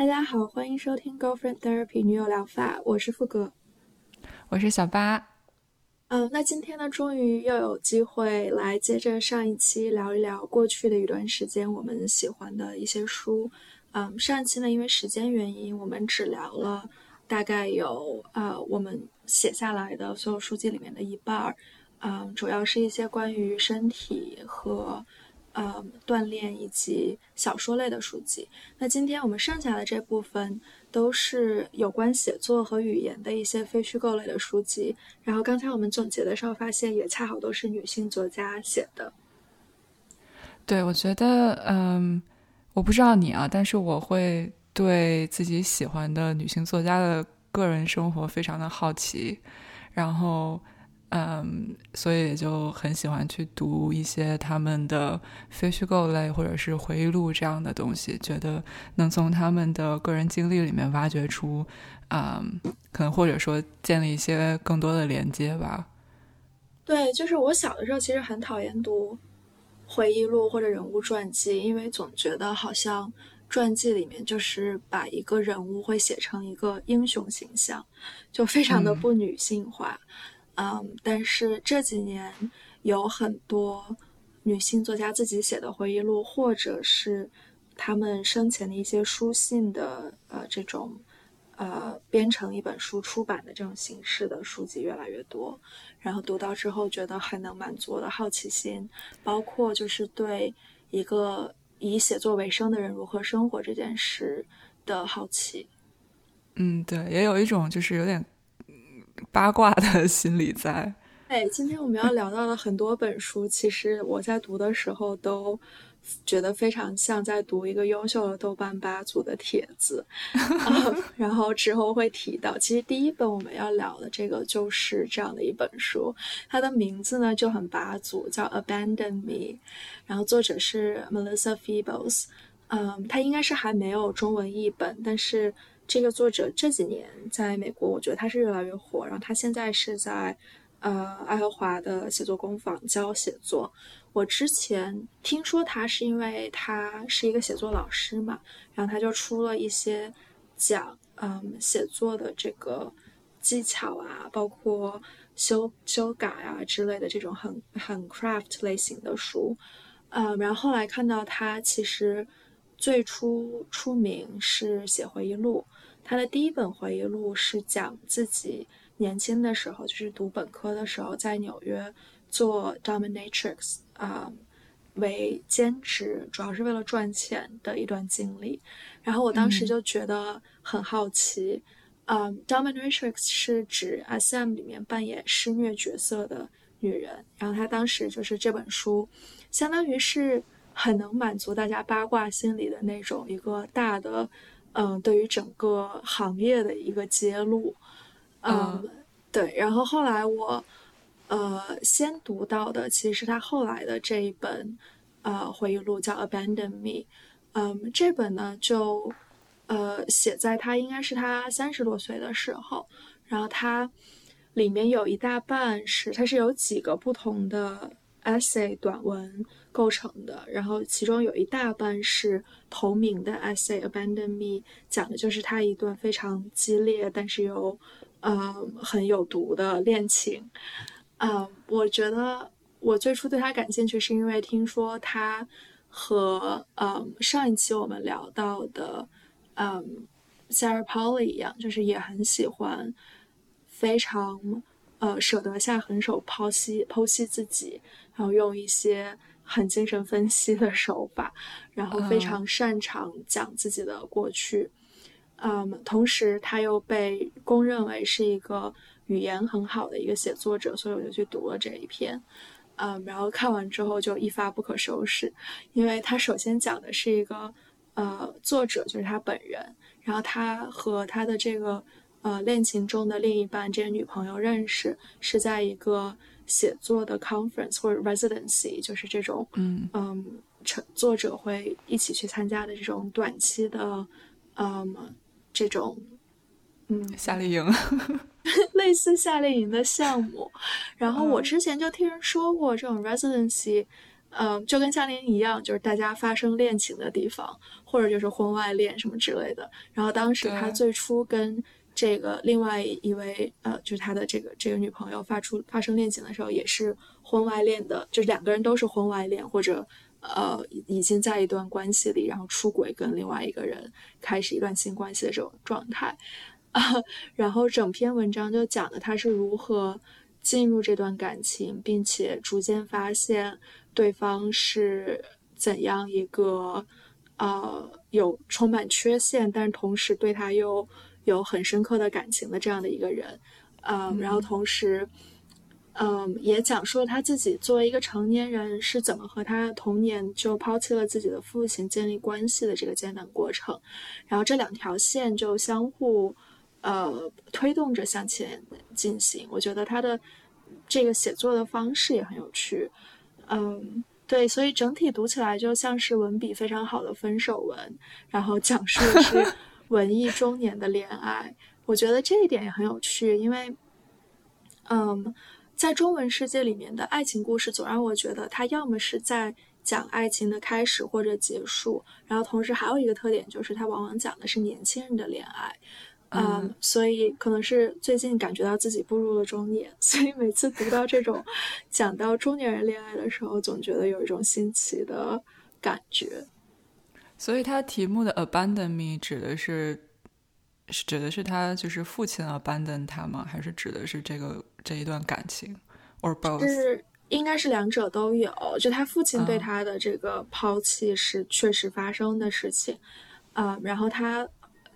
大家好，欢迎收听 Girlfriend Therapy 女友疗法，我是富哥，我是小八。嗯，那今天呢，终于又有机会来接着上一期聊一聊过去的一段时间我们喜欢的一些书。嗯，上一期呢，因为时间原因，我们只聊了大概有呃我们写下来的所有书籍里面的一半儿。嗯，主要是一些关于身体和。呃，锻炼以及小说类的书籍。那今天我们剩下的这部分都是有关写作和语言的一些非虚构类的书籍。然后刚才我们总结的时候发现，也恰好都是女性作家写的。对，我觉得，嗯，我不知道你啊，但是我会对自己喜欢的女性作家的个人生活非常的好奇，然后。嗯，所以也就很喜欢去读一些他们的非虚构类或者是回忆录这样的东西，觉得能从他们的个人经历里面挖掘出，嗯，可能或者说建立一些更多的连接吧。对，就是我小的时候其实很讨厌读回忆录或者人物传记，因为总觉得好像传记里面就是把一个人物会写成一个英雄形象，就非常的不女性化。嗯，嗯但是这几年有很多女性作家自己写的回忆录，或者是他们生前的一些书信的呃这种呃编成一本书出版的这种形式的书籍越来越多。然后读到之后，觉得很能满足我的好奇心，包括就是对一个以写作为生的人如何生活这件事的好奇。嗯，对，也有一种就是有点。八卦的心理在。哎，今天我们要聊到的很多本书，其实我在读的时候都觉得非常像在读一个优秀的豆瓣八组的帖子。然后之后会提到，其实第一本我们要聊的这个就是这样的一本书，它的名字呢就很八组，叫《Abandon Me》，然后作者是 Melissa Feebles。嗯，它应该是还没有中文译本，但是。这个作者这几年在美国，我觉得他是越来越火。然后他现在是在，呃，爱荷华的写作工坊教写作。我之前听说他是因为他是一个写作老师嘛，然后他就出了一些讲，嗯，写作的这个技巧啊，包括修修改啊之类的这种很很 craft 类型的书。嗯，然后后来看到他其实最初出名是写回忆录。他的第一本回忆录是讲自己年轻的时候，就是读本科的时候，在纽约做 dominatrix 啊，为兼职，主要是为了赚钱的一段经历。然后我当时就觉得很好奇，嗯，dominatrix 是指 SM 里面扮演施虐角色的女人。然后他当时就是这本书，相当于是很能满足大家八卦心理的那种一个大的。嗯，对于整个行业的一个揭露，嗯，对。然后后来我，呃，先读到的其实是他后来的这一本，呃，回忆录叫《Abandon Me》。嗯，这本呢就，呃，写在他应该是他三十多岁的时候。然后它里面有一大半是，它是有几个不同的 essay 短文。构成的，然后其中有一大半是同名的 essay Abandon Me，讲的就是他一段非常激烈但是又，呃，很有毒的恋情。嗯，我觉得我最初对他感兴趣是因为听说他和嗯上一期我们聊到的嗯 Sarah Polly 一样，就是也很喜欢非常呃舍得下狠手剖析剖析自己，然后用一些。很精神分析的手法，然后非常擅长讲自己的过去，嗯，同时他又被公认为是一个语言很好的一个写作者，所以我就去读了这一篇，嗯，然后看完之后就一发不可收拾，因为他首先讲的是一个呃作者就是他本人，然后他和他的这个呃恋情中的另一半这个女朋友认识是在一个。写作的 conference 或者 residency 就是这种，嗯。嗯，成作者会一起去参加的这种短期的，嗯，这种，嗯，夏令营，类似夏令营的项目。然后我之前就听人说过，这种 residency，嗯，就跟夏令营一样，就是大家发生恋情的地方，或者就是婚外恋什么之类的。然后当时他最初跟这个另外一位呃，就是他的这个这个女朋友发出发生恋情的时候，也是婚外恋的，就是两个人都是婚外恋，或者呃已经在一段关系里，然后出轨跟另外一个人开始一段新关系的这种状态啊。然后整篇文章就讲的他是如何进入这段感情，并且逐渐发现。对方是怎样一个呃有充满缺陷，但是同时对他又有很深刻的感情的这样的一个人，嗯，然后同时，嗯，也讲述了他自己作为一个成年人是怎么和他童年就抛弃了自己的父亲建立关系的这个艰难过程，然后这两条线就相互呃推动着向前进行。我觉得他的这个写作的方式也很有趣。嗯，对，所以整体读起来就像是文笔非常好的分手文，然后讲述的是 文艺中年的恋爱。我觉得这一点也很有趣，因为，嗯，在中文世界里面的爱情故事总让我觉得它要么是在讲爱情的开始或者结束，然后同时还有一个特点就是它往往讲的是年轻人的恋爱。嗯，所以可能是最近感觉到自己步入了中年，所以每次读到这种讲到中年人恋爱的时候，总觉得有一种新奇的感觉。所以他题目的 “abandon me” 指的是，是指的是他就是父亲 abandon 他吗？还是指的是这个这一段感情？or both？是应该是两者都有。就他父亲对他的这个抛弃是确实发生的事情，啊，然后他。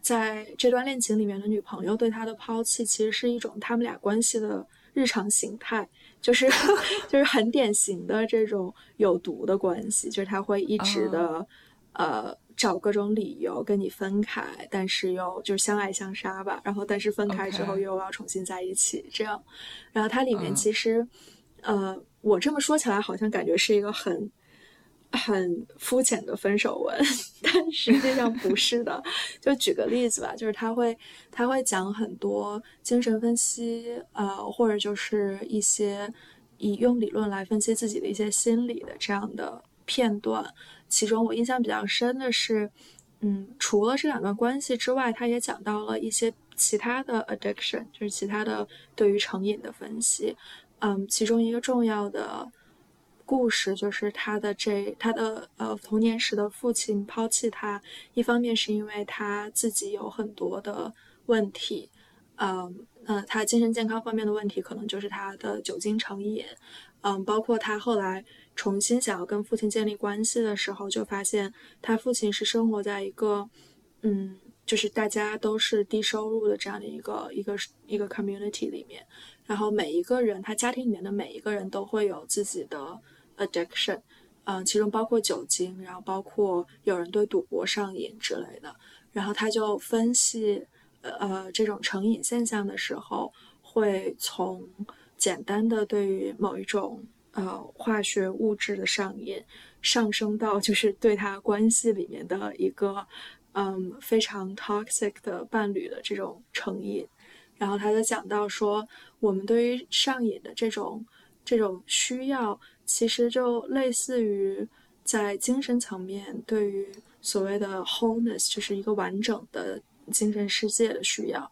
在这段恋情里面的女朋友对他的抛弃，其实是一种他们俩关系的日常形态，就是 就是很典型的这种有毒的关系，就是他会一直的呃找各种理由跟你分开，但是又就是相爱相杀吧，然后但是分开之后又要重新在一起，这样，然后它里面其实呃我这么说起来好像感觉是一个很。很肤浅的分手文，但实际上不是的。就举个例子吧，就是他会他会讲很多精神分析，呃，或者就是一些以用理论来分析自己的一些心理的这样的片段。其中我印象比较深的是，嗯，除了这两段关系之外，他也讲到了一些其他的 addiction，就是其他的对于成瘾的分析。嗯，其中一个重要的。故事就是他的这他的呃童年时的父亲抛弃他，一方面是因为他自己有很多的问题，嗯嗯，他精神健康方面的问题可能就是他的酒精成瘾，嗯，包括他后来重新想要跟父亲建立关系的时候，就发现他父亲是生活在一个嗯，就是大家都是低收入的这样的一个一个一个 community 里面，然后每一个人他家庭里面的每一个人都会有自己的。addiction，嗯，其中包括酒精，然后包括有人对赌博上瘾之类的。然后他就分析，呃，这种成瘾现象的时候，会从简单的对于某一种呃化学物质的上瘾，上升到就是对他关系里面的一个嗯非常 toxic 的伴侣的这种成瘾。然后他就讲到说，我们对于上瘾的这种这种需要。其实就类似于在精神层面对于所谓的 wholeness，就是一个完整的精神世界的需要，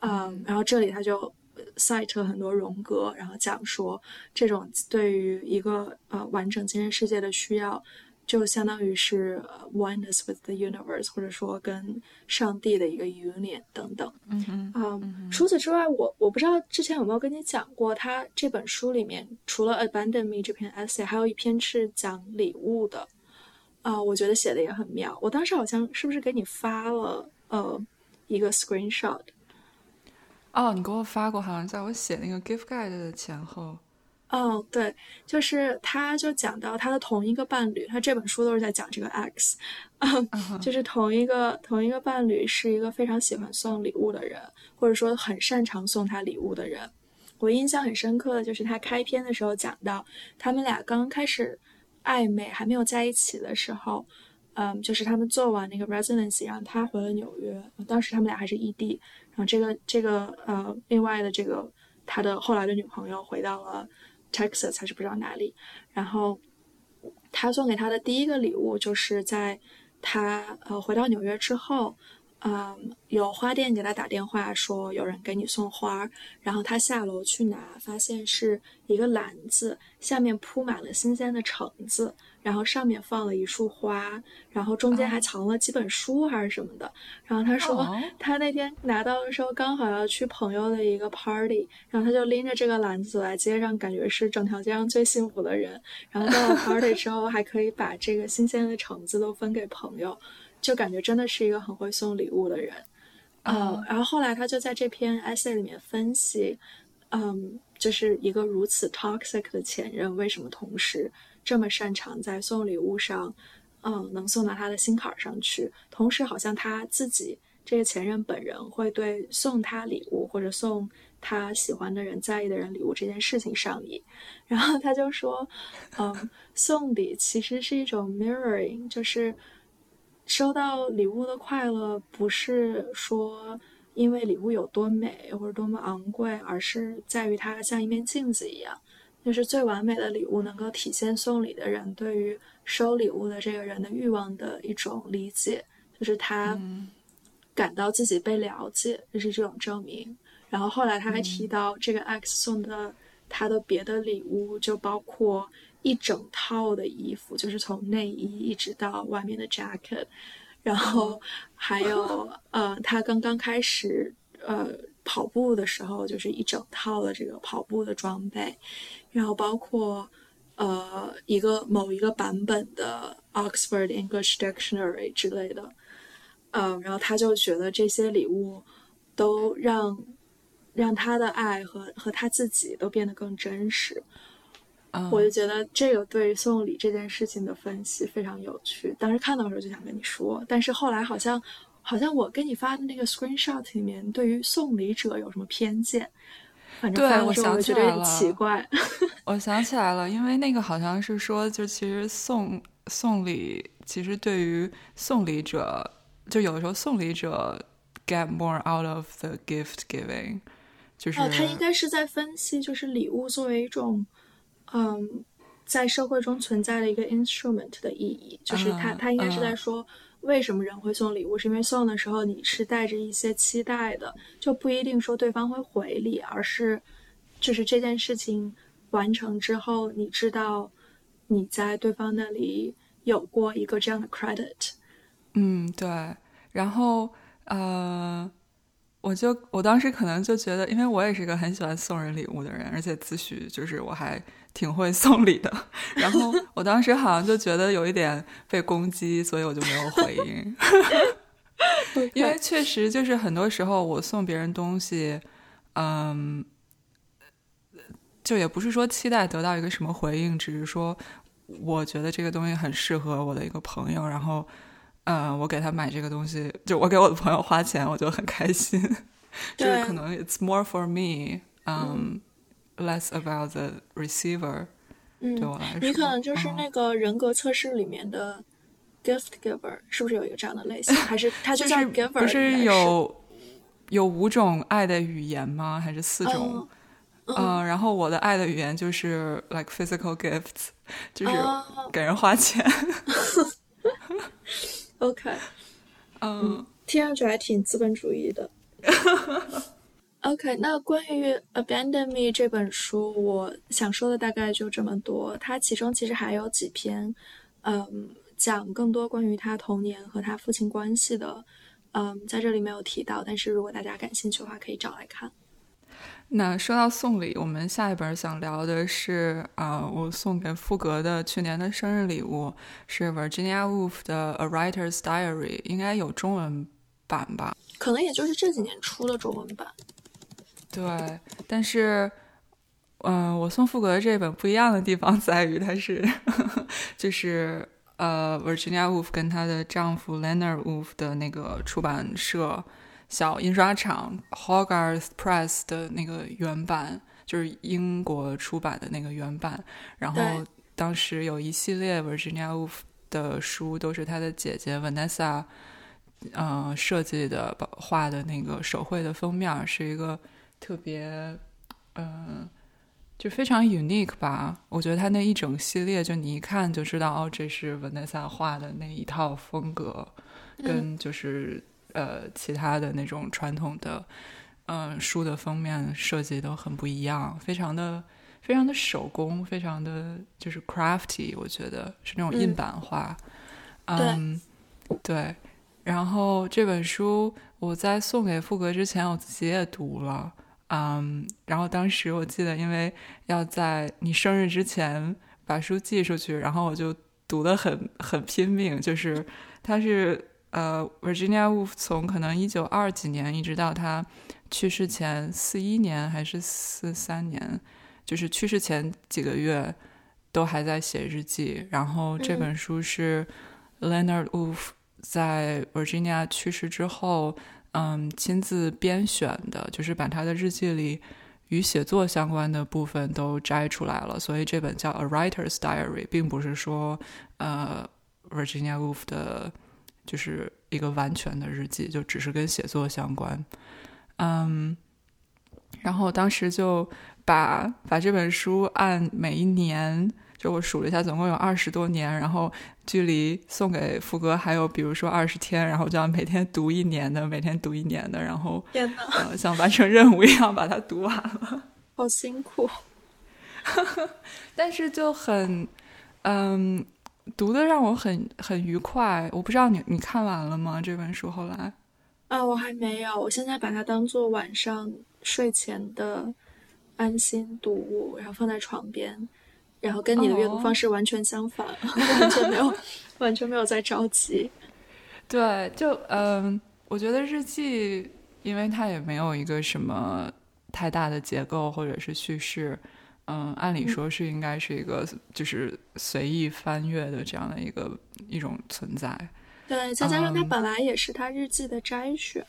嗯，然后这里他就 cite 很多荣格，然后讲说这种对于一个呃完整精神世界的需要。就相当于是 oneness with the universe，或者说跟上帝的一个 union 等等。嗯嗯。除此之外，我我不知道之前有没有跟你讲过，他这本书里面除了 abandon me 这篇 essay，还有一篇是讲礼物的。啊，我觉得写的也很妙。我当时好像是不是给你发了呃一个 screenshot？哦，你给我发过，好像在我写那个 gift guide 的前后。哦，对，就是他，就讲到他的同一个伴侣，他这本书都是在讲这个 X，就是同一个同一个伴侣是一个非常喜欢送礼物的人，或者说很擅长送他礼物的人。我印象很深刻的就是他开篇的时候讲到，他们俩刚开始暧昧还没有在一起的时候，嗯，就是他们做完那个 residency，然后他回了纽约，当时他们俩还是异地，然后这个这个呃，另外的这个他的后来的女朋友回到了。Texas 还是不知道哪里，然后他送给他的第一个礼物就是在他呃回到纽约之后。嗯，有花店给他打电话说有人给你送花，然后他下楼去拿，发现是一个篮子，下面铺满了新鲜的橙子，然后上面放了一束花，然后中间还藏了几本书还是什么的。然后他说他那天拿到的时候刚好要去朋友的一个 party，然后他就拎着这个篮子来街上，感觉是整条街上最幸福的人。然后到了 party 之后还可以把这个新鲜的橙子都分给朋友。就感觉真的是一个很会送礼物的人，嗯，然后后来他就在这篇 essay 里面分析，嗯，就是一个如此 toxic 的前任为什么同时这么擅长在送礼物上，嗯，能送到他的心坎上去，同时好像他自己这个前任本人会对送他礼物或者送他喜欢的人在意的人礼物这件事情上瘾，然后他就说，嗯，送礼其实是一种 mirroring，就是。收到礼物的快乐，不是说因为礼物有多美或者多么昂贵，而是在于它像一面镜子一样，就是最完美的礼物能够体现送礼的人对于收礼物的这个人的欲望的一种理解，就是他感到自己被了解，就是这种证明。然后后来他还提到，这个 X 送的他的别的礼物就包括。一整套的衣服，就是从内衣一直到外面的 jacket，然后还有呃，他刚刚开始呃跑步的时候，就是一整套的这个跑步的装备，然后包括呃一个某一个版本的 Oxford English Dictionary 之类的，嗯，然后他就觉得这些礼物都让让他的爱和和他自己都变得更真实。我就觉得这个对送礼这件事情的分析非常有趣。当时看到的时候就想跟你说，但是后来好像，好像我给你发的那个 screenshot 里面对于送礼者有什么偏见？反正对我想起来了，奇怪。我想起来了，因为那个好像是说，就其实送送礼，其实对于送礼者，就有的时候送礼者 get more out of the gift giving，就是哦他应该是在分析，就是礼物作为一种。嗯，在社会中存在的一个 instrument 的意义，就是他他应该是在说，为什么人会送礼物，是因为送的时候你是带着一些期待的，就不一定说对方会回礼，而是就是这件事情完成之后，你知道你在对方那里有过一个这样的 credit。嗯，对，然后呃。我就我当时可能就觉得，因为我也是个很喜欢送人礼物的人，而且自诩就是我还挺会送礼的。然后我当时好像就觉得有一点被攻击，所以我就没有回应。因为确实就是很多时候我送别人东西，嗯，就也不是说期待得到一个什么回应，只是说我觉得这个东西很适合我的一个朋友，然后。嗯，我给他买这个东西，就我给我的朋友花钱，我就很开心。就是可能 it's more for me，嗯，less about the receiver。嗯，对我来说，你可能就是那个人格测试里面的 gift giver，是不是有一个这样的类型？还是他就是 giver？不是有有五种爱的语言吗？还是四种？嗯，然后我的爱的语言就是 like physical gifts，就是给人花钱。OK，嗯，听上去还挺资本主义的。OK，那关于《Abandon Me》这本书，我想说的大概就这么多。它其中其实还有几篇，嗯，讲更多关于他童年和他父亲关系的，嗯，在这里没有提到。但是如果大家感兴趣的话，可以找来看。那说到送礼，我们下一本想聊的是啊，我送给富格的去年的生日礼物是 Virginia Woolf 的《A Writer's Diary》，应该有中文版吧？可能也就是这几年出的中文版。对，但是，嗯，我送富格的这本不一样的地方在于，它是 就是呃，Virginia Woolf 跟她的丈夫 Leonard Woolf 的那个出版社。小印刷厂 Hogarth Press 的那个原版，就是英国出版的那个原版。然后当时有一系列 Virginia Woolf 的书，都是她的姐姐 Vanessa，嗯，设计的画的那个手绘的封面，是一个特别，嗯，就非常 unique 吧。我觉得他那一整系列，就你一看就知道，哦，这是 Vanessa 画的那一套风格，跟就是呃其他的那种传统的嗯书的封面设计都很不一样，非常的非常的手工，非常的就是 crafty。我觉得是那种印版画。嗯，对。然后这本书我在送给富格之前，我自己也读了。嗯，然后当时我记得，因为要在你生日之前把书寄出去，然后我就读得很很拼命。就是他是呃，Virginia Woolf 从可能一九二几年一直到他去世前四一年还是四三年，就是去世前几个月都还在写日记。然后这本书是 Leonard Woolf 在 Virginia 去世之后。嗯，嗯亲自编选的，就是把他的日记里与写作相关的部分都摘出来了，所以这本叫《A Writer's Diary》，并不是说呃 Virginia Woolf 的，就是一个完全的日记，就只是跟写作相关。嗯，然后当时就把把这本书按每一年。就我数了一下，总共有二十多年，然后距离送给福哥还有比如说二十天，然后这样每天读一年的，每天读一年的，然后天呃，像完成任务一样把它读完了，好辛苦，但是就很嗯，读的让我很很愉快。我不知道你你看完了吗？这本书后来啊，我还没有，我现在把它当做晚上睡前的安心读物，然后放在床边。然后跟你的阅读方式完全相反，完全没有，完全没有在着急。对，就嗯，我觉得日记，因为它也没有一个什么太大的结构或者是叙事，嗯，按理说是应该是一个就是随意翻阅的这样的一个一种存在。对，再加上它本来也是他日记的摘选，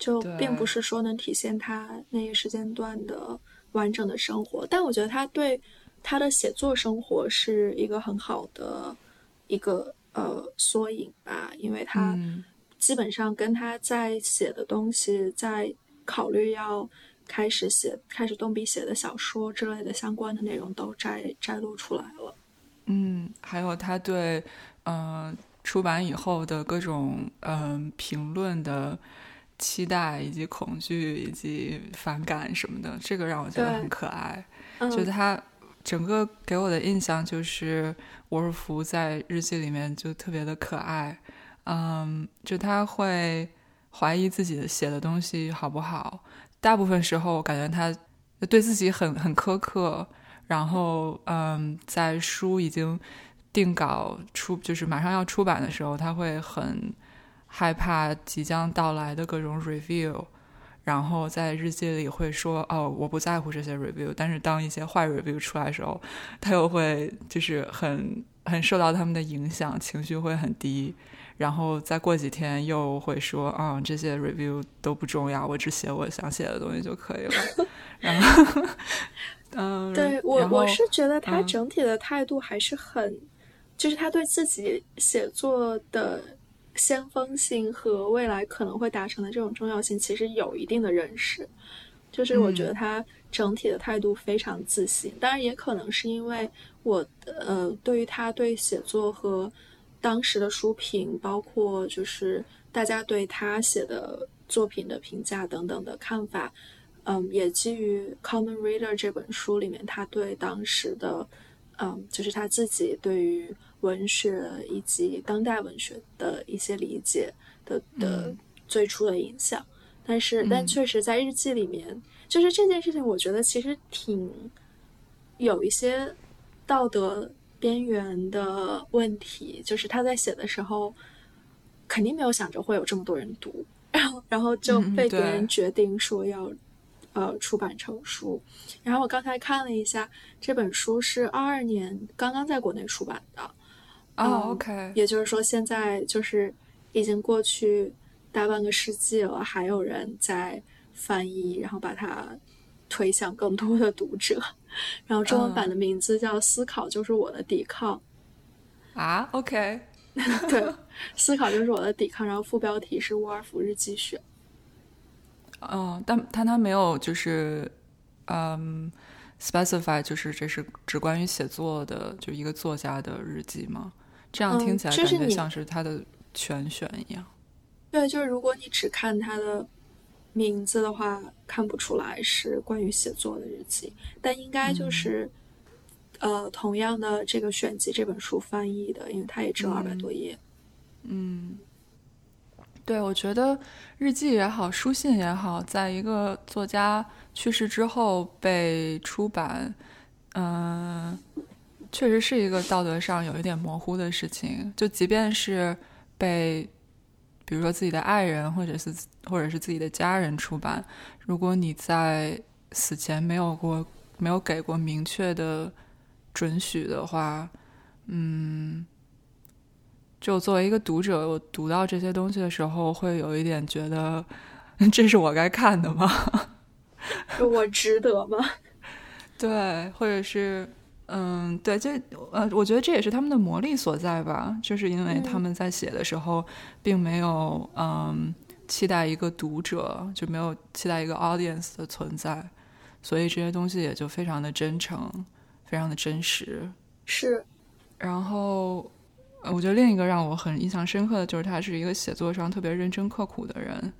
就并不是说能体现他那一时间段的完整的生活。但我觉得他对。他的写作生活是一个很好的一个呃缩影吧，因为他基本上跟他在写的东西，在考虑要开始写、开始动笔写的小说之类的相关的内容都摘摘录出来了。嗯，还有他对嗯出版以后的各种嗯评论的期待以及恐惧以及反感什么的，这个让我觉得很可爱，就他。整个给我的印象就是沃尔夫在日记里面就特别的可爱，嗯，就他会怀疑自己写的东西好不好，大部分时候我感觉他对自己很很苛刻，然后嗯，在书已经定稿出就是马上要出版的时候，他会很害怕即将到来的各种 review。然后在日记里会说：“哦，我不在乎这些 review。”但是当一些坏 review 出来的时候，他又会就是很很受到他们的影响，情绪会很低。然后再过几天又会说：“啊，这些 review 都不重要，我只写我想写的东西就可以了。”然后，嗯，对我我是觉得他整体的态度还是很，就是他对自己写作的。先锋性和未来可能会达成的这种重要性，其实有一定的认识。就是我觉得他整体的态度非常自信，当然也可能是因为我呃，对于他对写作和当时的书评，包括就是大家对他写的作品的评价等等的看法，嗯，也基于《Common Reader》这本书里面他对当时的嗯，就是他自己对于。文学以及当代文学的一些理解的的最初的影响，但是但确实在日记里面，就是这件事情，我觉得其实挺有一些道德边缘的问题。就是他在写的时候，肯定没有想着会有这么多人读，然后然后就被别人决定说要呃出版成书。然后我刚才看了一下，这本书是二二年刚刚在国内出版的。哦，OK，也就是说，现在就是已经过去大半个世纪了，还有人在翻译，然后把它推向更多的读者。然后中文版的名字叫《思考就是我的抵抗》啊，OK，对，思考就是我的抵抗。然后副标题是《沃尔夫日记选》。哦，但但他没有就是，嗯，specify 就是这是只关于写作的，就一个作家的日记吗？这样听起来感觉像是他的全选一样。对，就是如果你只看他的名字的话，看不出来是关于写作的日记，但应该就是。呃，同样的这个选集这本书翻译的，因为它也只有二百多页。嗯，对，我觉得日记也好，书信也好，在一个作家去世之后被出版，嗯，确实是一个道德上有一点模糊的事情。就即便是被，比如说自己的爱人，或者是或者是自己的家人出版，如果你在死前没有过没有给过明确的。准许的话，嗯，就作为一个读者，我读到这些东西的时候，会有一点觉得，这是我该看的吗？我值得吗？对，或者是，嗯，对，这呃，我觉得这也是他们的魔力所在吧，就是因为他们在写的时候，并没有嗯期待一个读者，就没有期待一个 audience 的存在，所以这些东西也就非常的真诚。非常的真实，是。然后，我觉得另一个让我很印象深刻的就是他是一个写作上特别认真刻苦的人。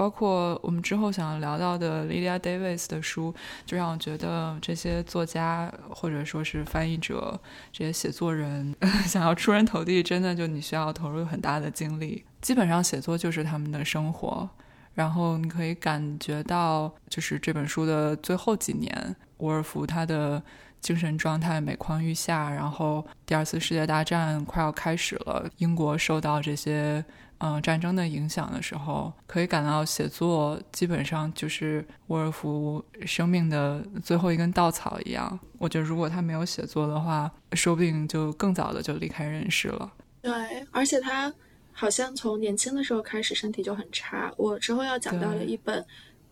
包括我们之后想要聊到的 Lydia Davis 的书，就让我觉得这些作家或者说是翻译者、这些写作人 想要出人头地，真的就你需要投入很大的精力。基本上写作就是他们的生活。然后你可以感觉到，就是这本书的最后几年，沃尔夫他的。精神状态每况愈下，然后第二次世界大战快要开始了，英国受到这些嗯战争的影响的时候，可以感到写作基本上就是沃尔夫生命的最后一根稻草一样。我觉得如果他没有写作的话，说不定就更早的就离开人世了。对，而且他好像从年轻的时候开始身体就很差。我之后要讲到的一本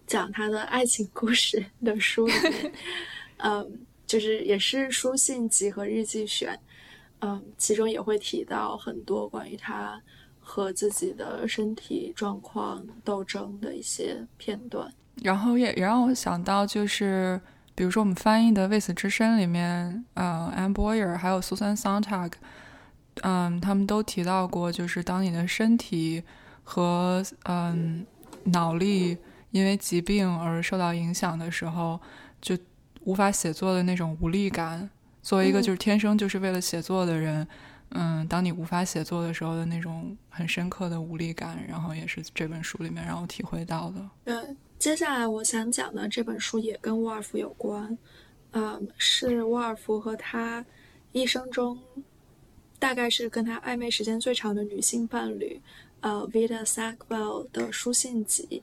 讲他的爱情故事的书里面，嗯。就是也是书信集和日记选，嗯，其中也会提到很多关于他和自己的身体状况斗争的一些片段。然后也也让我想到，就是比如说我们翻译的《为死之身》里面，呃，Anne Boyer 还有 Susan Sontag，嗯，他们都提到过，就是当你的身体和嗯脑力因为疾病而受到影响的时候，就。无法写作的那种无力感，作为一个就是天生就是为了写作的人，嗯，当你无法写作的时候的那种很深刻的无力感，然后也是这本书里面让我体会到的。对，接下来我想讲的这本书也跟沃尔夫有关，嗯，是沃尔夫和他一生中大概是跟他暧昧时间最长的女性伴侣，呃，Vita Sackville 的书信集，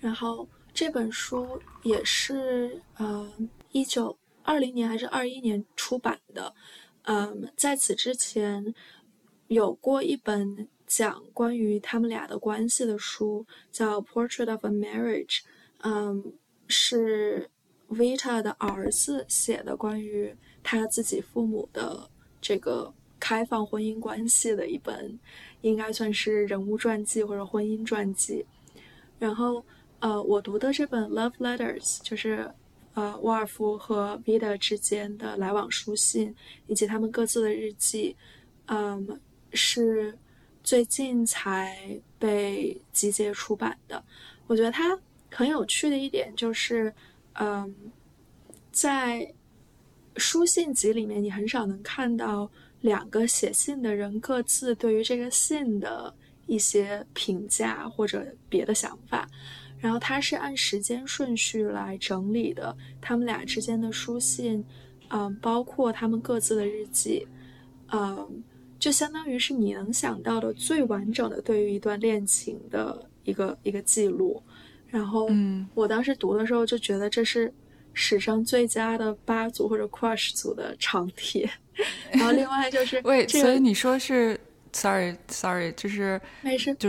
然后这本书也是，呃。一九二零年还是二一年出版的，嗯，在此之前有过一本讲关于他们俩的关系的书，叫《Portrait of a Marriage》，嗯，是 Vita 的儿子写的关于他自己父母的这个开放婚姻关系的一本，应该算是人物传记或者婚姻传记。然后，呃，我读的这本《Love Letters》就是。呃，沃尔夫和 Vida 之间的来往书信，以及他们各自的日记，嗯，是最近才被集结出版的。我觉得它很有趣的一点就是，嗯，在书信集里面，你很少能看到两个写信的人各自对于这个信的一些评价或者别的想法。然后他是按时间顺序来整理的，他们俩之间的书信，嗯，包括他们各自的日记，嗯，就相当于是你能想到的最完整的对于一段恋情的一个一个记录。然后，嗯，我当时读的时候就觉得这是史上最佳的八组或者 crush 组的长帖。然后另外就是，喂，所以你说是，sorry，sorry，就是没事，就。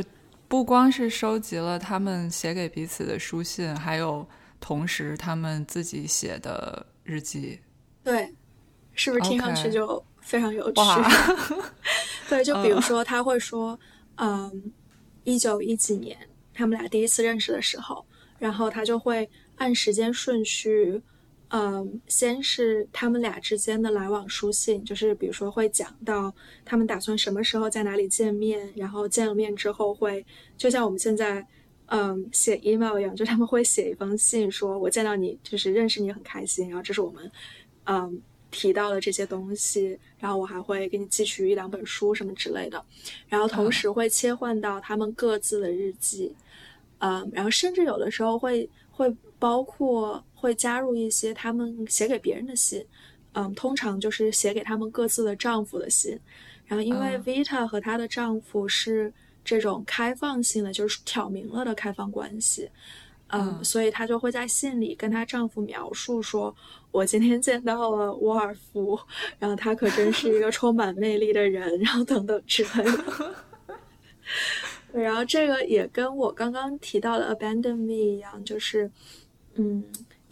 不光是收集了他们写给彼此的书信，还有同时他们自己写的日记。对，是不是听上去就非常有趣？对，就比如说他会说，嗯，一九一几年他们俩第一次认识的时候，然后他就会按时间顺序，嗯，先是他们俩之间的来往书信，就是比如说会讲到他们打算什么时候在哪里见面，然后见了面之后会，就像我们现在嗯写 email 一样，就他们会写一封信，说我见到你就是认识你很开心，然后这是我们嗯提到的这些东西，然后我还会给你寄去一两本书什么之类的，然后同时会切换到他们各自的日记，嗯，然后甚至有的时候会会。包括会加入一些他们写给别人的信，嗯，通常就是写给他们各自的丈夫的信。然后，因为 Vita 和她的丈夫是这种开放性的，就是挑明了的开放关系，嗯，所以她就会在信里跟她丈夫描述说：“我今天见到了沃尔夫，然后他可真是一个充满魅力的人，然后等等之类的。”然后这个也跟我刚刚提到的 Abandon Me 一样，就是。嗯，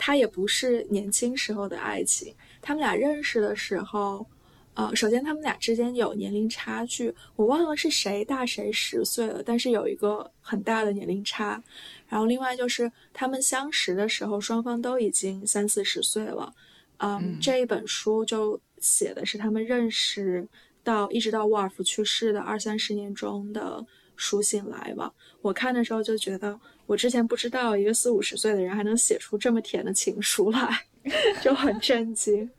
他也不是年轻时候的爱情。他们俩认识的时候，呃，首先他们俩之间有年龄差距，我忘了是谁大谁十岁了，但是有一个很大的年龄差。然后另外就是他们相识的时候，双方都已经三四十岁了。嗯，这一本书就写的是他们认识到一直到沃尔夫去世的二三十年中的书信来往。我看的时候就觉得。我之前不知道一个四五十岁的人还能写出这么甜的情书来，就很震惊。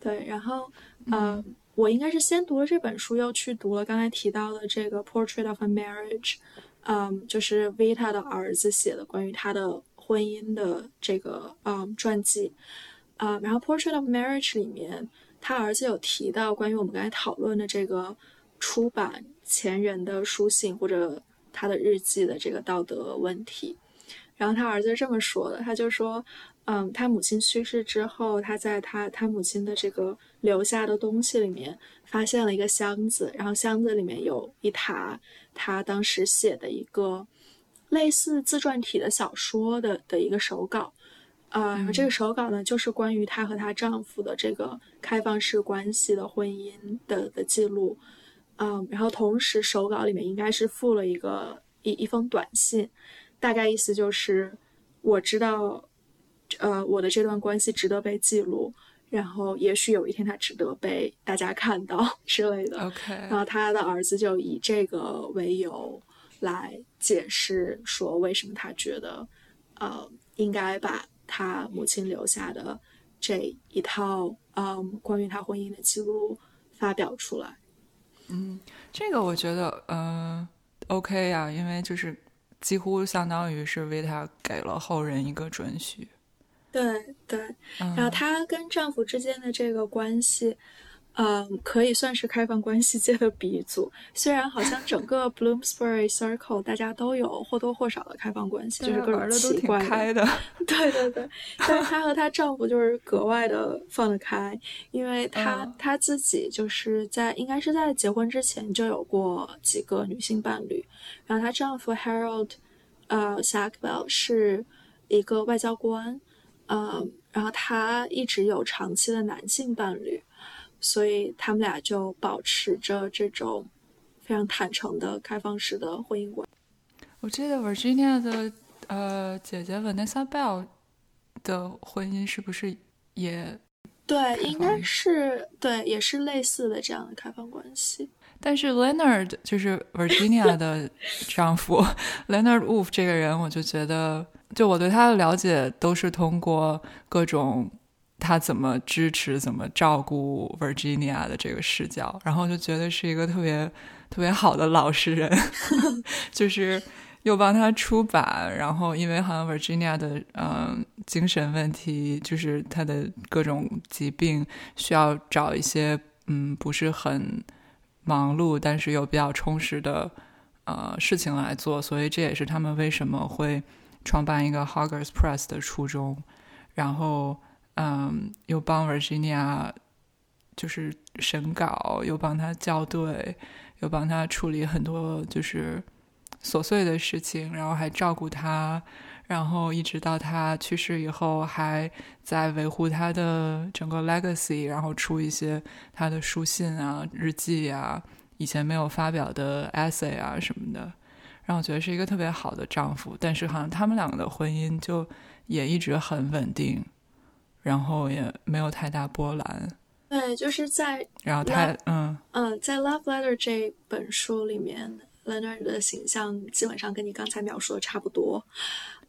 对，然后，嗯，我应该是先读了这本书，又去读了刚才提到的这个《Portrait of a Marriage》，嗯，就是 Vita 的儿子写的关于他的婚姻的这个嗯传记，啊，然后《Portrait of Marriage》里面他儿子有提到关于我们刚才讨论的这个出版前人的书信或者。他的日记的这个道德问题，然后他儿子这么说的，他就说，嗯，他母亲去世之后，他在他他母亲的这个留下的东西里面发现了一个箱子，然后箱子里面有一沓他当时写的一个类似自传体的小说的的一个手稿，啊，这个手稿呢就是关于她和她丈夫的这个开放式关系的婚姻的的记录。嗯，然后同时手稿里面应该是附了一个一一封短信，大概意思就是我知道，呃，我的这段关系值得被记录，然后也许有一天它值得被大家看到 之类的。OK，然后他的儿子就以这个为由来解释说为什么他觉得，呃，应该把他母亲留下的这一套嗯关于他婚姻的记录发表出来。嗯，这个我觉得，嗯，OK 呀，因为就是几乎相当于是为他给了后人一个准许。对对，然后她跟丈夫之间的这个关系。嗯，可以算是开放关系界的鼻祖。虽然好像整个 Bloomsbury Circle 大家都有或多或少的开放关系，就是各种奇怪的。对对对，但是她和她丈夫就是格外的放得开，因为她她自己就是在应该是在结婚之前就有过几个女性伴侣，然后她丈夫 Harold，呃，Sackville 是一个外交官，嗯，然后她一直有长期的男性伴侣。所以他们俩就保持着这种非常坦诚的开放式的婚姻观。我记得 Virginia 的呃姐姐 Vanessa Bell 的婚姻是不是也对？应该是对，也是类似的这样的开放关系。但是 Leonard 就是 Virginia 的丈夫 Leonard Wolf 这个人，我就觉得，就我对他的了解都是通过各种。他怎么支持、怎么照顾 Virginia 的这个视角，然后就觉得是一个特别特别好的老实人，就是又帮他出版，然后因为好像 Virginia 的嗯精神问题，就是他的各种疾病，需要找一些嗯不是很忙碌，但是又比较充实的呃事情来做，所以这也是他们为什么会创办一个 Hoggers Press 的初衷，然后。嗯，又帮 Virginia 就是审稿，又帮他校对，又帮他处理很多就是琐碎的事情，然后还照顾他，然后一直到他去世以后，还在维护他的整个 legacy，然后出一些他的书信啊、日记啊、以前没有发表的 essay 啊什么的，让我觉得是一个特别好的丈夫。但是好像他们两个的婚姻就也一直很稳定。然后也没有太大波澜。对，就是在然后他嗯嗯，在《Love Letter》这本书里面，Leonard 的形象基本上跟你刚才描述的差不多。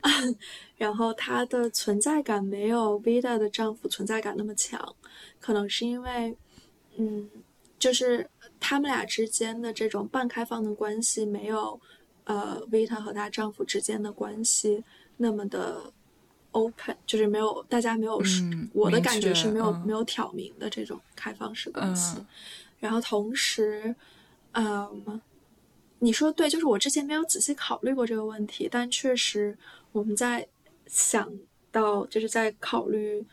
然后他的存在感没有 Vida 的丈夫存在感那么强，可能是因为，嗯，就是他们俩之间的这种半开放的关系没有，呃，Vita 和她丈夫之间的关系那么的 open，就是没有大家没有，我的感觉是没有没有挑明的这种开放式关系。然后同时，嗯，你说对，就是我之前没有仔细考虑过这个问题，但确实。我们在想到，就是在考虑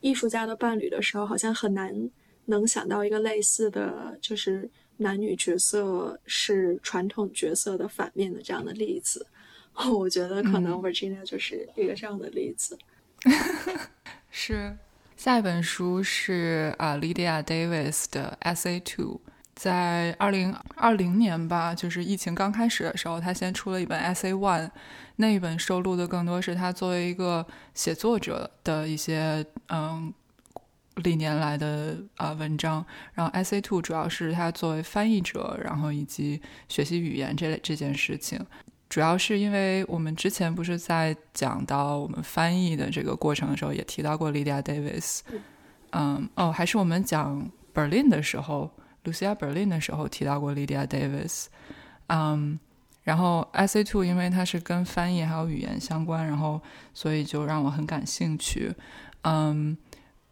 艺术家的伴侣的时候，好像很难能想到一个类似的就是男女角色是传统角色的反面的这样的例子。我觉得可能 Virginia 就是一个这样的例子。是，下一本书是啊，Lydia Davis 的 Essay Two。在二零二零年吧，就是疫情刚开始的时候，他先出了一本 Essay One，那一本收录的更多是他作为一个写作者的一些嗯历年来的啊文章。然后 Essay Two 主要是他作为翻译者，然后以及学习语言这类这件事情。主要是因为我们之前不是在讲到我们翻译的这个过程的时候，也提到过 Lydia Davis。嗯，哦，还是我们讲 Berlin 的时候。Lucia Berlin 的时候提到过 Lydia Davis，嗯，然后 Essay Two 因为它是跟翻译还有语言相关，然后所以就让我很感兴趣。嗯，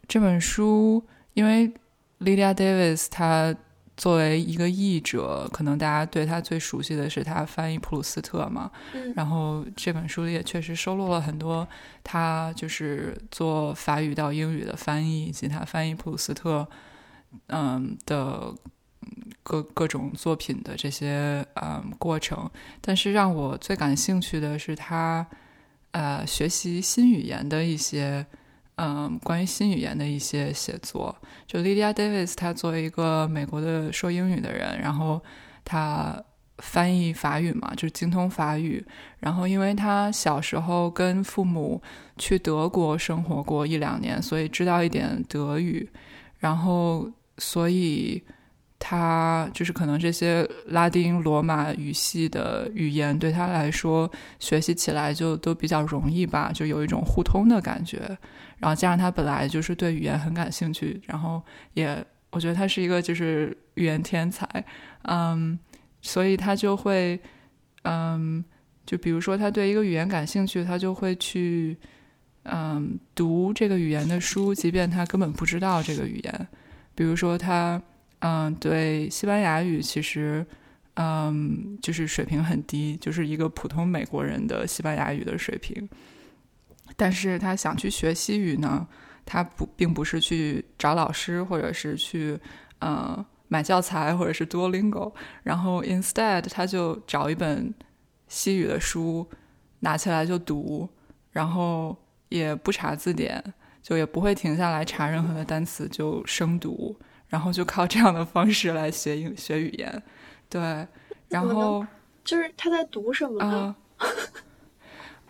这本书因为 Lydia Davis 她作为一个译者，可能大家对他最熟悉的是他翻译普鲁斯特嘛，然后这本书里也确实收录了很多他就是做法语到英语的翻译，以及他翻译普鲁斯特。嗯的各各种作品的这些嗯过程，但是让我最感兴趣的是他呃学习新语言的一些嗯关于新语言的一些写作。就 Lydia Davis，她作为一个美国的说英语的人，然后他翻译法语嘛，就是精通法语。然后因为他小时候跟父母去德国生活过一两年，所以知道一点德语，然后。所以，他就是可能这些拉丁罗马语系的语言对他来说学习起来就都比较容易吧，就有一种互通的感觉。然后加上他本来就是对语言很感兴趣，然后也我觉得他是一个就是语言天才，嗯，所以他就会，嗯，就比如说他对一个语言感兴趣，他就会去，嗯，读这个语言的书，即便他根本不知道这个语言。比如说他，嗯，对西班牙语其实，嗯，就是水平很低，就是一个普通美国人的西班牙语的水平。但是他想去学西语呢，他不并不是去找老师，或者是去，呃，买教材，或者是 Duolingo，然后 instead 他就找一本西语的书，拿起来就读，然后也不查字典。就也不会停下来查任何的单词，就生读，然后就靠这样的方式来学英学语言，对，然后就是他在读什么呢？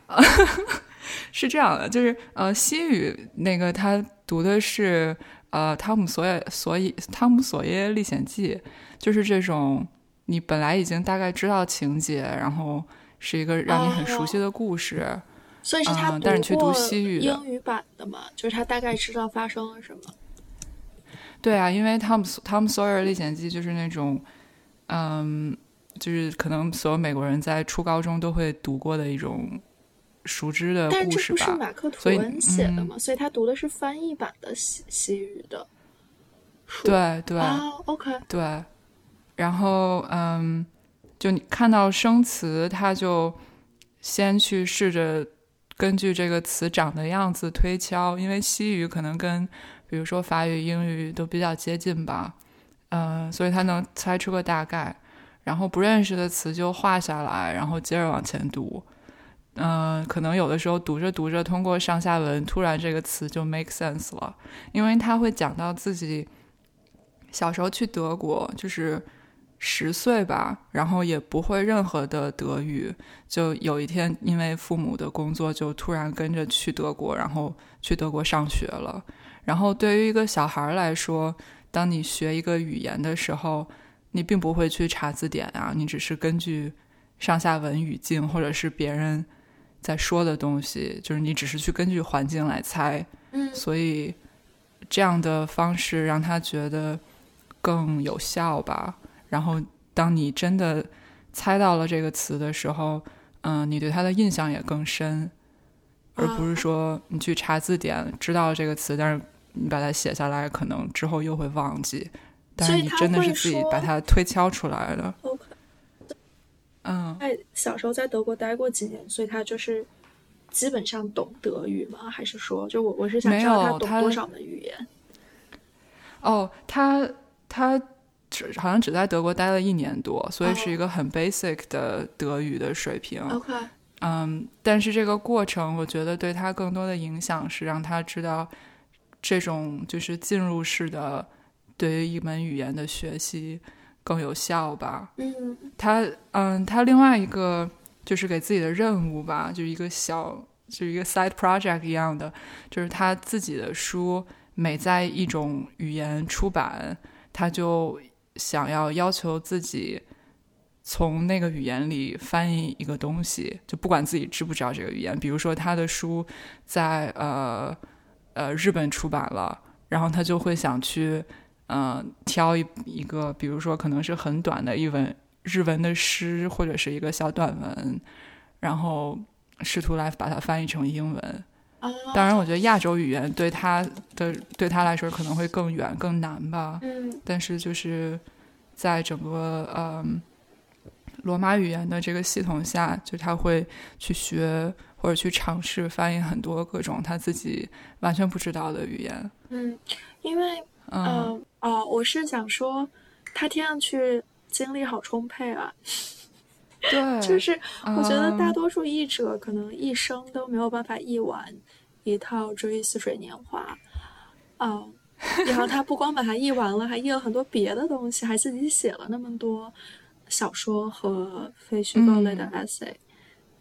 是这样的，就是呃，西语那个他读的是呃《汤姆索耶所以汤姆索耶历险记》，就是这种你本来已经大概知道情节，然后是一个让你很熟悉的故事。所以是他读过英语版的嘛？就是他大概知道发生了什么。对啊，因为《汤姆汤姆索尔历险记》就是那种，嗯，就是可能所有美国人在初高中都会读过的一种熟知的故事吧。是马克吐温写的嘛？所以他读的是翻译版的西西语的。对对啊，OK，对。然后嗯，就你看到生词，他就先去试着。根据这个词长的样子推敲，因为西语可能跟比如说法语、英语都比较接近吧，嗯，所以他能猜出个大概。然后不认识的词就画下来，然后接着往前读。嗯，可能有的时候读着读着，通过上下文，突然这个词就 make sense 了，因为他会讲到自己小时候去德国，就是十岁吧，然后也不会任何的德语。就有一天，因为父母的工作，就突然跟着去德国，然后去德国上学了。然后对于一个小孩来说，当你学一个语言的时候，你并不会去查字典啊，你只是根据上下文语境或者是别人在说的东西，就是你只是去根据环境来猜。嗯，所以这样的方式让他觉得更有效吧。然后，当你真的猜到了这个词的时候，嗯，你对他的印象也更深，而不是说你去查字典知道这个词，但是你把它写下来，可能之后又会忘记。但是你真的是自己把它推敲出来的。OK。嗯。在小时候在德国待过几年，所以他就是基本上懂德语吗？还是说，就我我是想知道他懂多少门语言？哦，他他。只好像只在德国待了一年多，所以是一个很 basic 的德语的水平。OK，嗯，但是这个过程，我觉得对他更多的影响是让他知道，这种就是进入式的对于一门语言的学习更有效吧。嗯，他嗯，他另外一个就是给自己的任务吧，就是一个小，就是一个 side project 一样的，就是他自己的书每在一种语言出版，他就。想要要求自己从那个语言里翻译一个东西，就不管自己知不知道这个语言。比如说，他的书在呃呃日本出版了，然后他就会想去嗯挑一一个，比如说可能是很短的一文日文的诗或者是一个小短文，然后试图来把它翻译成英文。当然，我觉得亚洲语言对他的对他来说可能会更远更难吧。嗯，但是就是在整个嗯罗马语言的这个系统下，就他会去学或者去尝试翻译很多各种他自己完全不知道的语言。嗯，因为嗯哦，我是想说，他听上去精力好充沛啊。对，就是我觉得大多数译者可能一生都没有办法译完一套《追忆似水年华》，啊，然后他不光把它译完了，还译了很多别的东西，还自己写了那么多小说和非虚构类的 essay，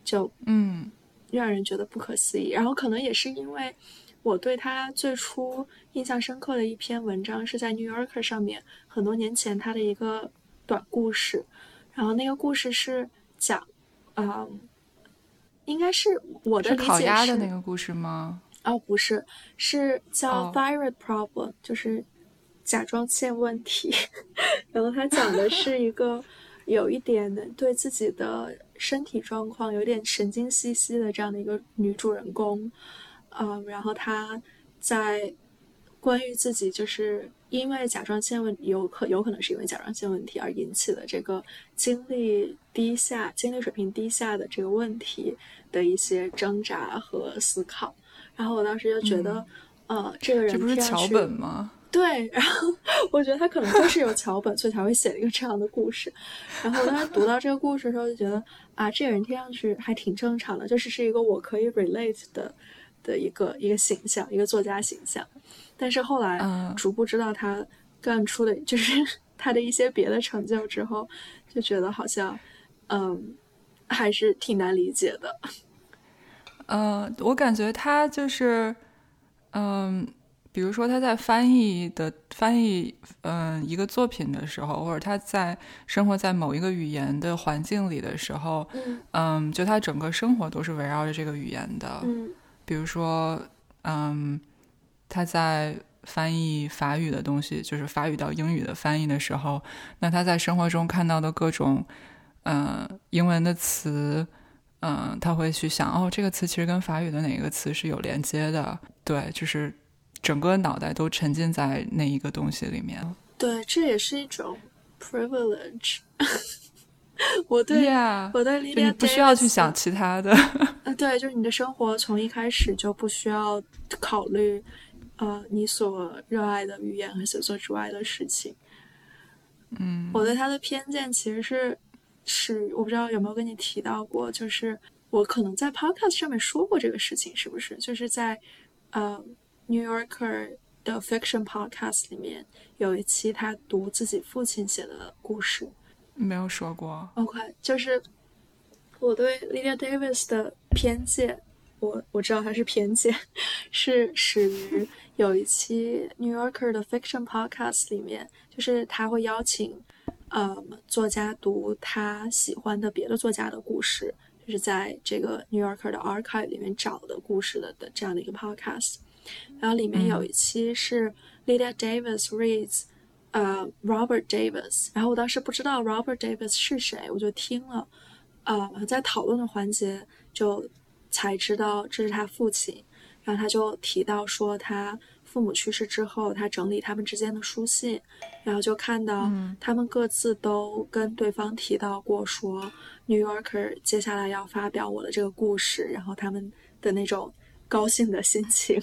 就嗯，让人觉得不可思议。然后可能也是因为我对他最初印象深刻的一篇文章是在《New Yorker》上面，很多年前他的一个短故事。然后那个故事是讲，嗯，应该是我的理解是烤鸭的那个故事吗？哦，不是，是叫 thyroid problem，就是甲状腺问题。然后他讲的是一个有一点对自己的身体状况有点神经兮兮的这样的一个女主人公，嗯，然后她在关于自己就是。因为甲状腺问有可有可能是因为甲状腺问题而引起的这个精力低下、精力水平低下的这个问题的一些挣扎和思考，然后我当时就觉得，呃，这个人这不是桥本吗？对，然后我觉得他可能就是有桥本，所以才会写一个这样的故事。然后我当时读到这个故事的时候，就觉得啊，这个人听上去还挺正常的，就是是一个我可以 relate 的的一个一个形象，一个作家形象。但是后来逐步知道他干出的就是 他的一些别的成就之后，就觉得好像，嗯，还是挺难理解的。呃，我感觉他就是，嗯，比如说他在翻译的翻译，嗯，一个作品的时候，或者他在生活在某一个语言的环境里的时候，嗯，就他整个生活都是围绕着这个语言的。嗯，比如说，嗯。他在翻译法语的东西，就是法语到英语的翻译的时候，那他在生活中看到的各种，嗯，英文的词，嗯，他会去想，哦，这个词其实跟法语的哪个词是有连接的？对，就是整个脑袋都沉浸在那一个东西里面。对，这也是一种 privilege。我对我对 Lydia 不需要去想其他的。呃，对，就是你的生活从一开始就不需要考虑。呃，你所热爱的语言和写作之外的事情，嗯，我对他的偏见其实是是我不知道有没有跟你提到过，就是我可能在 podcast 上面说过这个事情，是不是？就是在呃 New Yorker 的 fiction podcast 里面有一期他读自己父亲写的故事，没有说过。OK，就是我对 Lydia Davis 的偏见，我我知道他是偏见，是始于有一期 New Yorker 的 Fiction Podcast 里面，就是他会邀请，嗯，作家读他喜欢的别的作家的故事，就是在这个 New Yorker 的 Archive 里面找的故事的的这样的一个 Podcast。然后里面有一期是 Lydia Davis reads。呃，Robert Davis，然后我当时不知道 Robert Davis 是谁，我就听了，呃，在讨论的环节就才知道这是他父亲，然后他就提到说他父母去世之后，他整理他们之间的书信，然后就看到他们各自都跟对方提到过说 New Yorker 接下来要发表我的这个故事，然后他们的那种高兴的心情，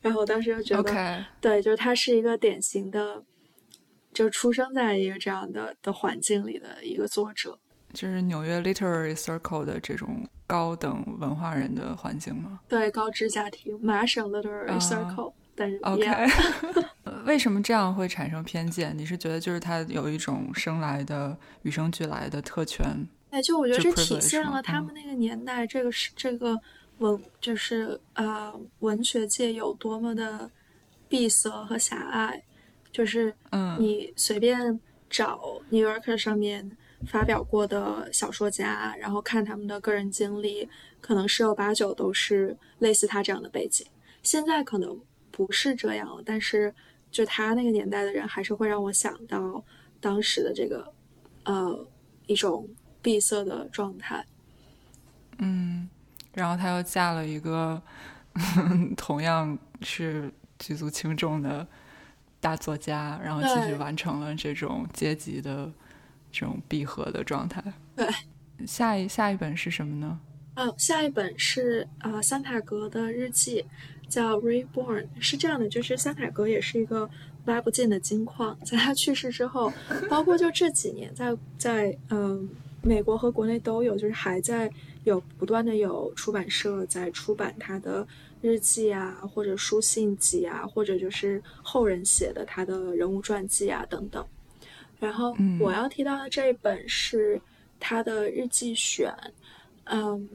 然后我当时就觉得，对，就是他是一个典型的。就出生在一个这样的的环境里的一个作者，就是纽约 literary circle 的这种高等文化人的环境吗？对，高知家庭，麻省 literary circle。但是，OK，为什么这样会产生偏见？你是觉得就是他有一种生来的与生俱来的特权？哎，就我觉得这体现了他们那个年代这个是这个文，就是啊，文学界有多么的闭塞和狭隘。就是，嗯，你随便找《New Yorker》上面发表过的小说家，然后看他们的个人经历，可能十有八九都是类似他这样的背景。现在可能不是这样了，但是就他那个年代的人，还是会让我想到当时的这个，呃，一种闭塞的状态。嗯，然后他又嫁了一个 同样是举足轻重的。大作家，然后继续完成了这种阶级的这种闭合的状态。对，下一下一本是什么呢？哦，下一本是啊，桑塔格的日记，叫《Reborn》。是这样的，就是桑塔格也是一个挖不尽的金矿。在他去世之后，包括就这几年，在在嗯美国和国内都有，就是还在有不断的有出版社在出版他的。日记啊，或者书信集啊，或者就是后人写的他的人物传记啊等等。然后我要提到的这一本是他的日记选。嗯，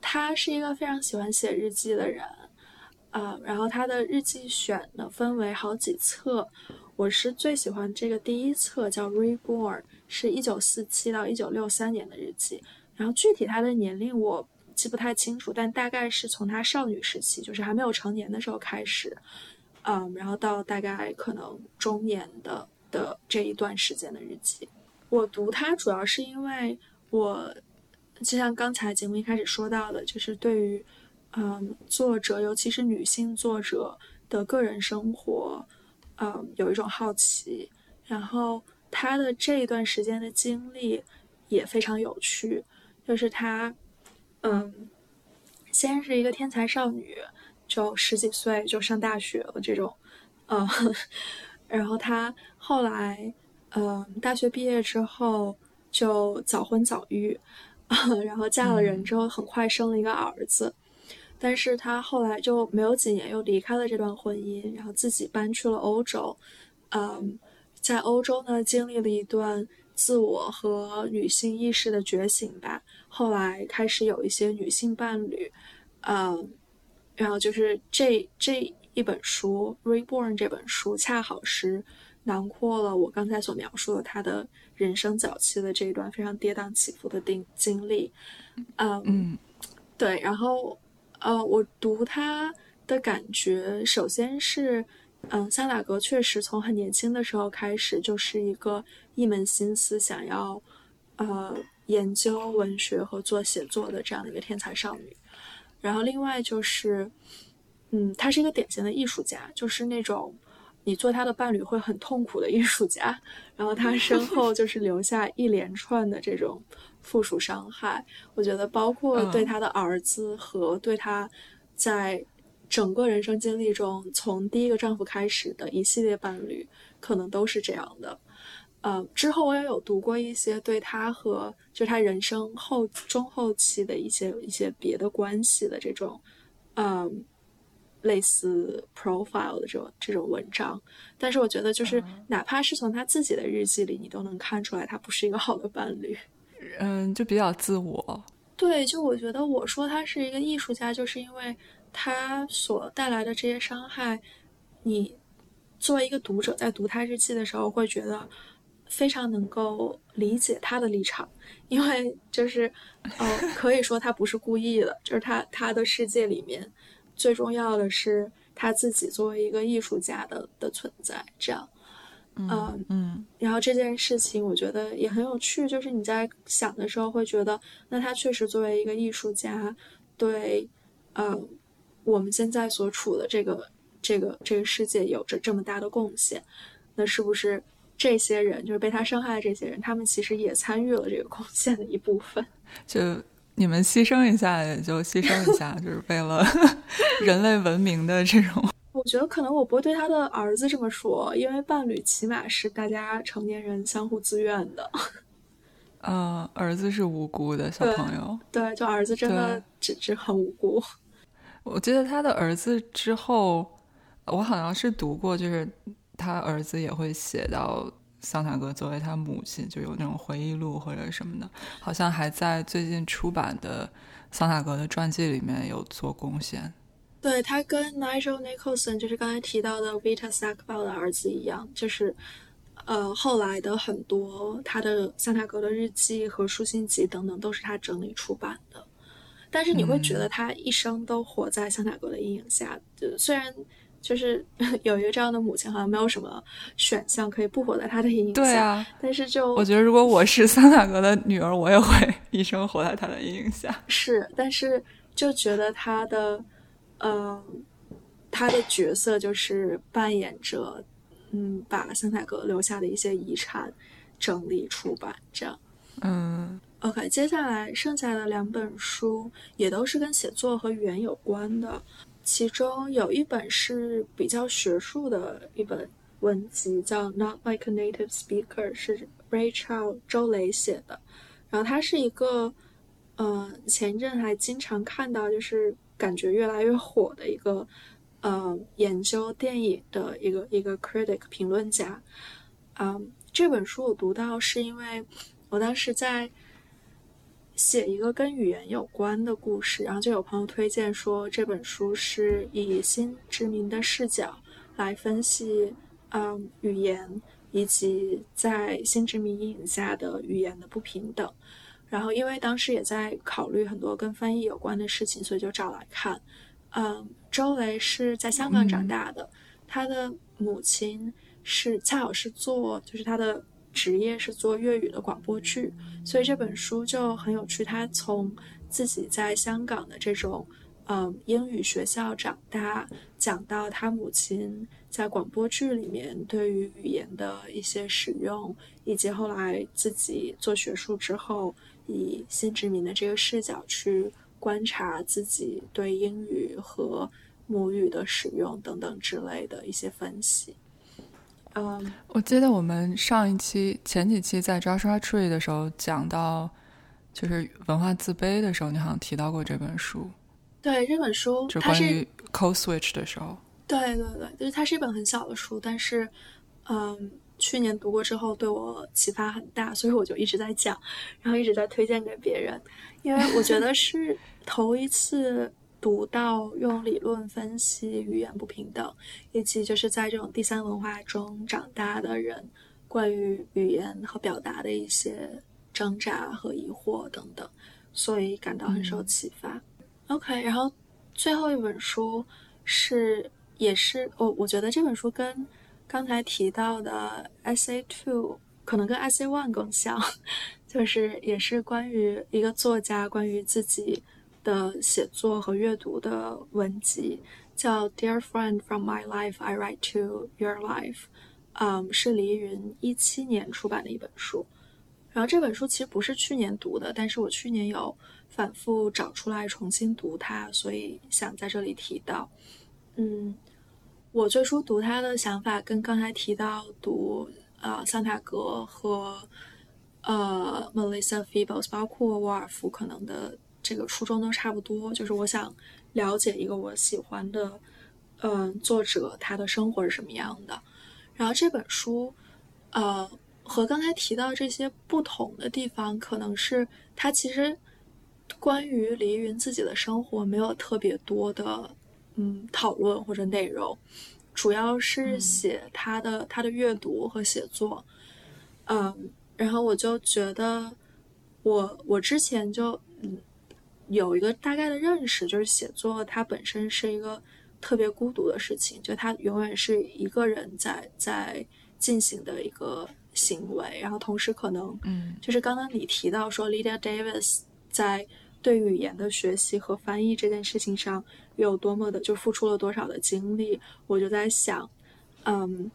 他是一个非常喜欢写日记的人啊。然后他的日记选呢分为好几册，我是最喜欢这个第一册叫《Reborn》，是一九四七到一九六三年的日记。然后具体他的年龄我。记不太清楚，但大概是从她少女时期，就是还没有成年的时候开始，嗯，然后到大概可能中年的的这一段时间的日记。我读它主要是因为我，就像刚才节目一开始说到的，就是对于嗯作者，尤其是女性作者的个人生活，嗯有一种好奇。然后她的这一段时间的经历也非常有趣，就是她。嗯，先是一个天才少女，就十几岁就上大学了这种，嗯，然后她后来，嗯，大学毕业之后就早婚早育，然后嫁了人之后很快生了一个儿子，但是她后来就没有几年又离开了这段婚姻，然后自己搬去了欧洲，嗯，在欧洲呢经历了一段。自我和女性意识的觉醒吧。后来开始有一些女性伴侣，嗯，然后就是这这一本书《Reborn》这本书，恰好是囊括了我刚才所描述的她的人生早期的这一段非常跌宕起伏的经经历。嗯，对。然后，呃，我读他的感觉，首先是。嗯，桑塔格确实从很年轻的时候开始就是一个一门心思想要，呃，研究文学和做写作的这样的一个天才少女。然后另外就是，嗯，她是一个典型的艺术家，就是那种你做她的伴侣会很痛苦的艺术家。然后她身 后就是留下一连串的这种附属伤害。我觉得包括对她的儿子和对她在。整个人生经历中，从第一个丈夫开始的一系列伴侣，可能都是这样的。呃，之后我也有读过一些对他和就他人生后中后期的一些一些别的关系的这种，嗯，类似 profile 的这种这种文章。但是我觉得，就是哪怕是从他自己的日记里，你都能看出来他不是一个好的伴侣。嗯，就比较自我。对，就我觉得我说他是一个艺术家，就是因为他所带来的这些伤害，你作为一个读者在读他日记的时候，会觉得非常能够理解他的立场，因为就是呃，可以说他不是故意的，就是他他的世界里面最重要的是他自己作为一个艺术家的的存在，这样。嗯嗯，然后这件事情我觉得也很有趣，就是你在想的时候会觉得，那他确实作为一个艺术家，对，呃，我们现在所处的这个这个这个世界有着这么大的贡献，那是不是这些人就是被他伤害的这些人，他们其实也参与了这个贡献的一部分？就你们牺牲一下，也就牺牲一下，就是为了 人类文明的这种。我觉得可能我不会对他的儿子这么说，因为伴侣起码是大家成年人相互自愿的。嗯，儿子是无辜的 小朋友。对，就儿子真的只只很无辜。我记得他的儿子之后，我好像是读过，就是他儿子也会写到桑塔格作为他母亲，就有那种回忆录或者什么的，好像还在最近出版的桑塔格的传记里面有做贡献。对他跟 Nigel Nicholson，就是刚才提到的 Vita Sackville 的儿子一样，就是，呃，后来的很多他的桑塔格的日记和书信集等等，都是他整理出版的。但是你会觉得他一生都活在桑塔格的阴影下，就虽然就是 有一个这样的母亲，好像没有什么选项可以不活在他的阴影下。对啊，但是就我觉得，如果我是桑塔格的女儿，我也会一生活在他的阴影下。是，但是就觉得他的。嗯，他的角色就是扮演着，嗯，把桑塔格留下的一些遗产整理出版，这样。嗯，OK，接下来剩下的两本书也都是跟写作和语言有关的，其中有一本是比较学术的一本文集，叫《Not Like a Native Speaker》，是 Rachel 周蕾写的。然后他是一个，呃，前一阵还经常看到就是。感觉越来越火的一个，呃，研究电影的一个一个 critic 评论家，嗯，这本书我读到是因为我当时在写一个跟语言有关的故事，然后就有朋友推荐说这本书是以新殖民的视角来分析，嗯，语言以及在新殖民阴影下的语言的不平等。然后，因为当时也在考虑很多跟翻译有关的事情，所以就找来看。嗯，周雷是在香港长大的，他的母亲是恰好是做，就是他的职业是做粤语的广播剧，所以这本书就很有趣。他从自己在香港的这种嗯英语学校长大，讲到他母亲在广播剧里面对于语言的一些使用，以及后来自己做学术之后。以新殖民的这个视角去观察自己对英语和母语的使用等等之类的一些分析。嗯，我记得我们上一期、前几期在 Joshua Tree 的时候讲到，就是文化自卑的时候，你好像提到过这本书。对，这本书就关于 code switch 的时候。对对对，就是它是一本很小的书，但是，嗯。去年读过之后，对我启发很大，所以我就一直在讲，然后一直在推荐给别人，因为我觉得是头一次读到用理论分析语言不平等，以及就是在这种第三文化中长大的人关于语言和表达的一些挣扎和疑惑等等，所以感到很受启发。OK，然后最后一本书是也是我我觉得这本书跟。刚才提到的 SA Two 可能跟 SA One 更像，就是也是关于一个作家关于自己的写作和阅读的文集，叫 Dear Friend from My Life I Write to Your Life，嗯，是黎云一七年出版的一本书。然后这本书其实不是去年读的，但是我去年有反复找出来重新读它，所以想在这里提到，嗯。我最初读他的想法跟刚才提到读呃桑塔格和呃 Melissa f e b l e s 包括沃尔夫可能的这个初衷都差不多，就是我想了解一个我喜欢的嗯，作者他的生活是什么样的。然后这本书，呃，和刚才提到这些不同的地方，可能是他其实关于黎云自己的生活没有特别多的嗯讨论或者内容，主要是写他的他的阅读和写作。嗯，然后我就觉得，我我之前就嗯有一个大概的认识，就是写作它本身是一个特别孤独的事情，就它永远是一个人在在进行的一个行为。然后同时可能，嗯，就是刚刚你提到说，Lydia Davis 在对语言的学习和翻译这件事情上有多么的就付出了多少的精力，我就在想，嗯。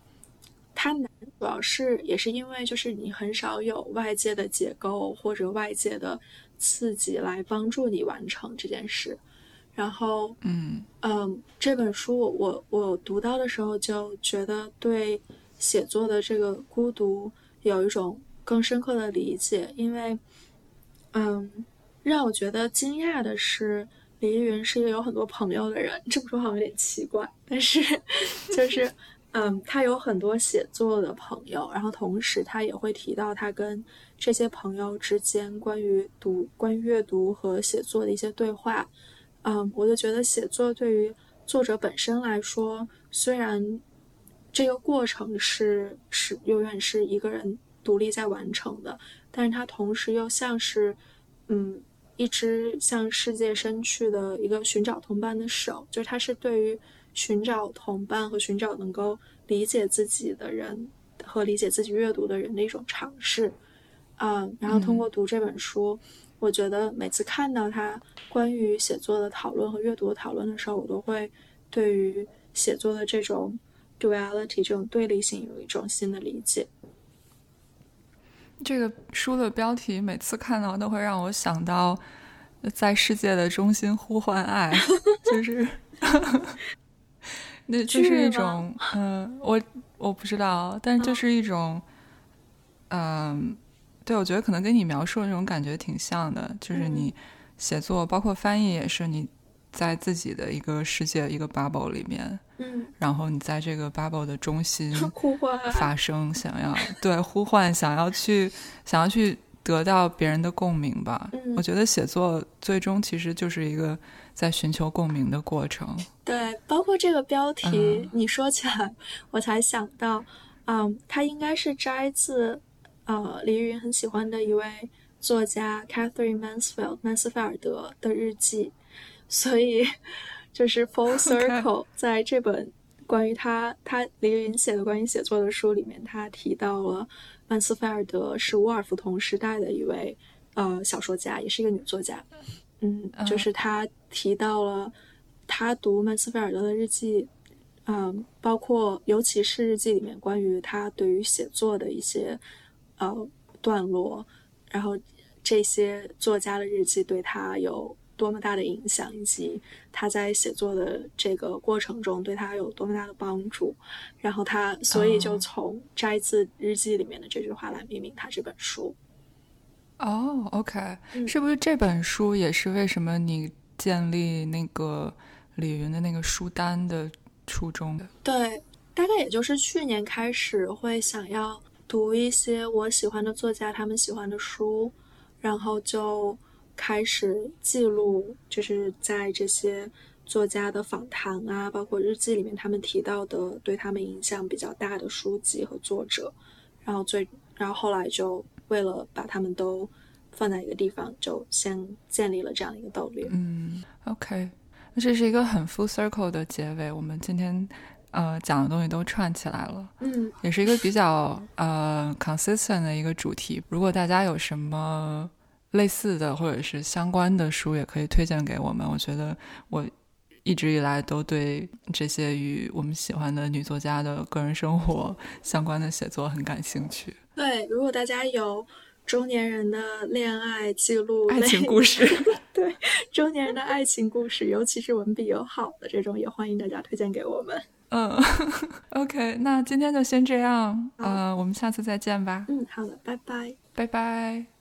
它难，主要是也是因为就是你很少有外界的结构或者外界的刺激来帮助你完成这件事。然后，嗯嗯，这本书我我读到的时候就觉得对写作的这个孤独有一种更深刻的理解，因为，嗯，让我觉得惊讶的是，李依云是一个有很多朋友的人。这么说好像有点奇怪，但是 就是。嗯，他有很多写作的朋友，然后同时他也会提到他跟这些朋友之间关于读、关于阅读和写作的一些对话。嗯，我就觉得写作对于作者本身来说，虽然这个过程是是永远是一个人独立在完成的，但是他同时又像是嗯一只向世界伸去的一个寻找同伴的手，就是他是对于。寻找同伴和寻找能够理解自己的人和理解自己阅读的人的一种尝试，嗯，然后通过读这本书，我觉得每次看到他关于写作的讨论和阅读的讨论的时候，我都会对于写作的这种 duality 这种对立性有一种新的理解。这个书的标题每次看到都会让我想到，在世界的中心呼唤爱，就是。那就是一种，嗯，我我不知道，但是就是一种，嗯，对，我觉得可能跟你描述的那种感觉挺像的，就是你写作，包括翻译，也是你在自己的一个世界、一个 bubble 里面，嗯，然后你在这个 bubble 的中心 呼唤发声，想要对呼唤，想要去想要去得到别人的共鸣吧。我觉得写作最终其实就是一个。在寻求共鸣的过程，对，包括这个标题，你说起来，我才想到，嗯，它应该是摘自，呃，李云很喜欢的一位作家 Catherine Mansfield 曼斯菲尔德的日记，所以 就是 Full Circle 在这本关于他他李云写的关于写作的书里面，他提到了曼斯菲尔德是沃尔夫同时代的一位呃小说家，也是一个女作家。嗯，就是她提到了她读曼斯菲尔德的日记，嗯，包括尤其是日记里面关于她对于写作的一些呃段落，然后这些作家的日记对他有多么大的影响，以及他在写作的这个过程中对他有多么大的帮助，然后他所以就从摘自日记里面的这句话来命名他这本书。哦，OK，是不是这本书也是为什么你建立那个李云的那个书单的初衷的？对，大概也就是去年开始会想要读一些我喜欢的作家他们喜欢的书，然后就开始记录，就是在这些作家的访谈啊，包括日记里面他们提到的对他们影响比较大的书籍和作者，然后最，然后后来就。为了把他们都放在一个地方，就先建立了这样一个斗略。嗯，OK，那这是一个很 full circle 的结尾。我们今天呃讲的东西都串起来了。嗯，也是一个比较呃 consistent 的一个主题。如果大家有什么类似的或者是相关的书，也可以推荐给我们。我觉得我一直以来都对这些与我们喜欢的女作家的个人生活相关的写作很感兴趣。对，如果大家有中年人的恋爱记录、爱情故事，对中年人的爱情故事，尤其是文笔友好的这种，也欢迎大家推荐给我们。嗯，OK，那今天就先这样，呃，我们下次再见吧。嗯，好的，拜拜，拜拜。